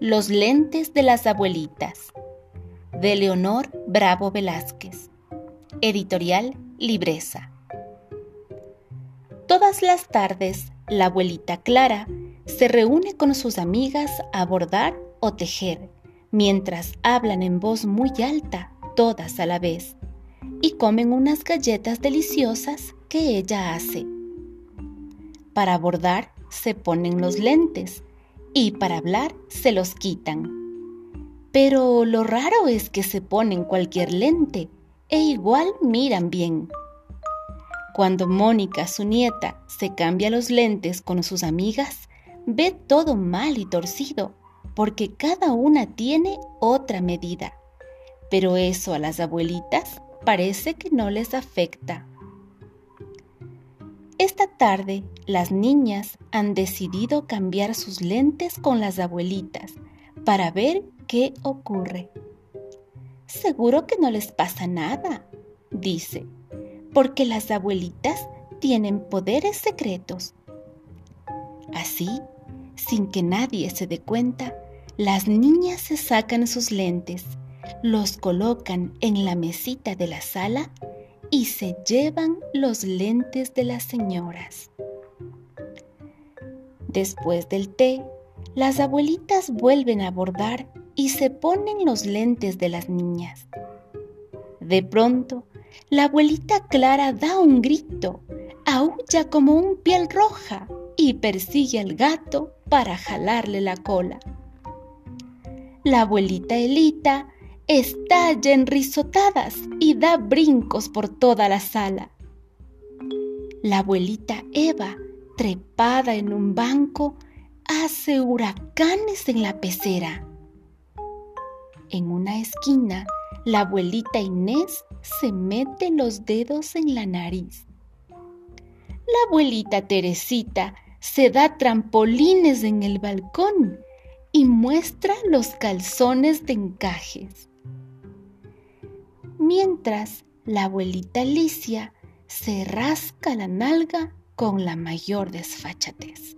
Los lentes de las abuelitas de Leonor Bravo Velázquez. Editorial Libresa. Todas las tardes, la abuelita Clara se reúne con sus amigas a bordar o tejer, mientras hablan en voz muy alta, todas a la vez, y comen unas galletas deliciosas que ella hace. Para bordar se ponen los lentes y para hablar se los quitan. Pero lo raro es que se ponen cualquier lente e igual miran bien. Cuando Mónica, su nieta, se cambia los lentes con sus amigas, ve todo mal y torcido, porque cada una tiene otra medida. Pero eso a las abuelitas parece que no les afecta. Esta tarde, las niñas han decidido cambiar sus lentes con las abuelitas para ver qué ocurre. Seguro que no les pasa nada, dice, porque las abuelitas tienen poderes secretos. Así, sin que nadie se dé cuenta, las niñas se sacan sus lentes, los colocan en la mesita de la sala y se llevan los lentes de las señoras. Después del té, las abuelitas vuelven a bordar y se ponen los lentes de las niñas. De pronto, la abuelita Clara da un grito, aúlla como un piel roja y persigue al gato para jalarle la cola. La abuelita Elita estalla en risotadas y da brincos por toda la sala. La abuelita Eva, trepada en un banco, hace huracanes en la pecera. En una esquina, la abuelita Inés se mete los dedos en la nariz. La abuelita Teresita se da trampolines en el balcón y muestra los calzones de encajes mientras la abuelita Alicia se rasca la nalga con la mayor desfachatez.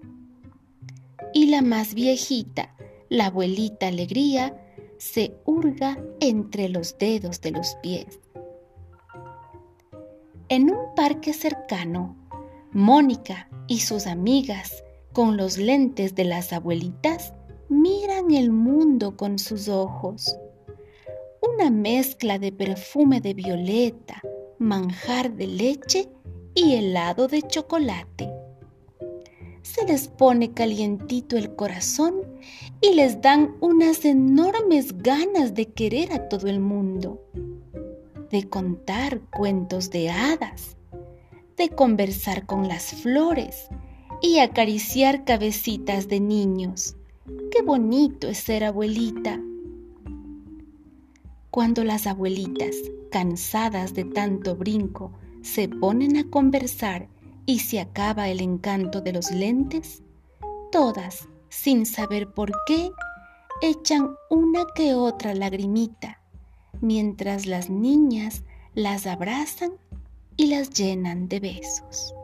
Y la más viejita, la abuelita Alegría, se hurga entre los dedos de los pies. En un parque cercano, Mónica y sus amigas, con los lentes de las abuelitas, miran el mundo con sus ojos una mezcla de perfume de violeta, manjar de leche y helado de chocolate. Se les pone calientito el corazón y les dan unas enormes ganas de querer a todo el mundo, de contar cuentos de hadas, de conversar con las flores y acariciar cabecitas de niños. Qué bonito es ser abuelita cuando las abuelitas, cansadas de tanto brinco, se ponen a conversar y se acaba el encanto de los lentes, todas, sin saber por qué, echan una que otra lagrimita, mientras las niñas las abrazan y las llenan de besos.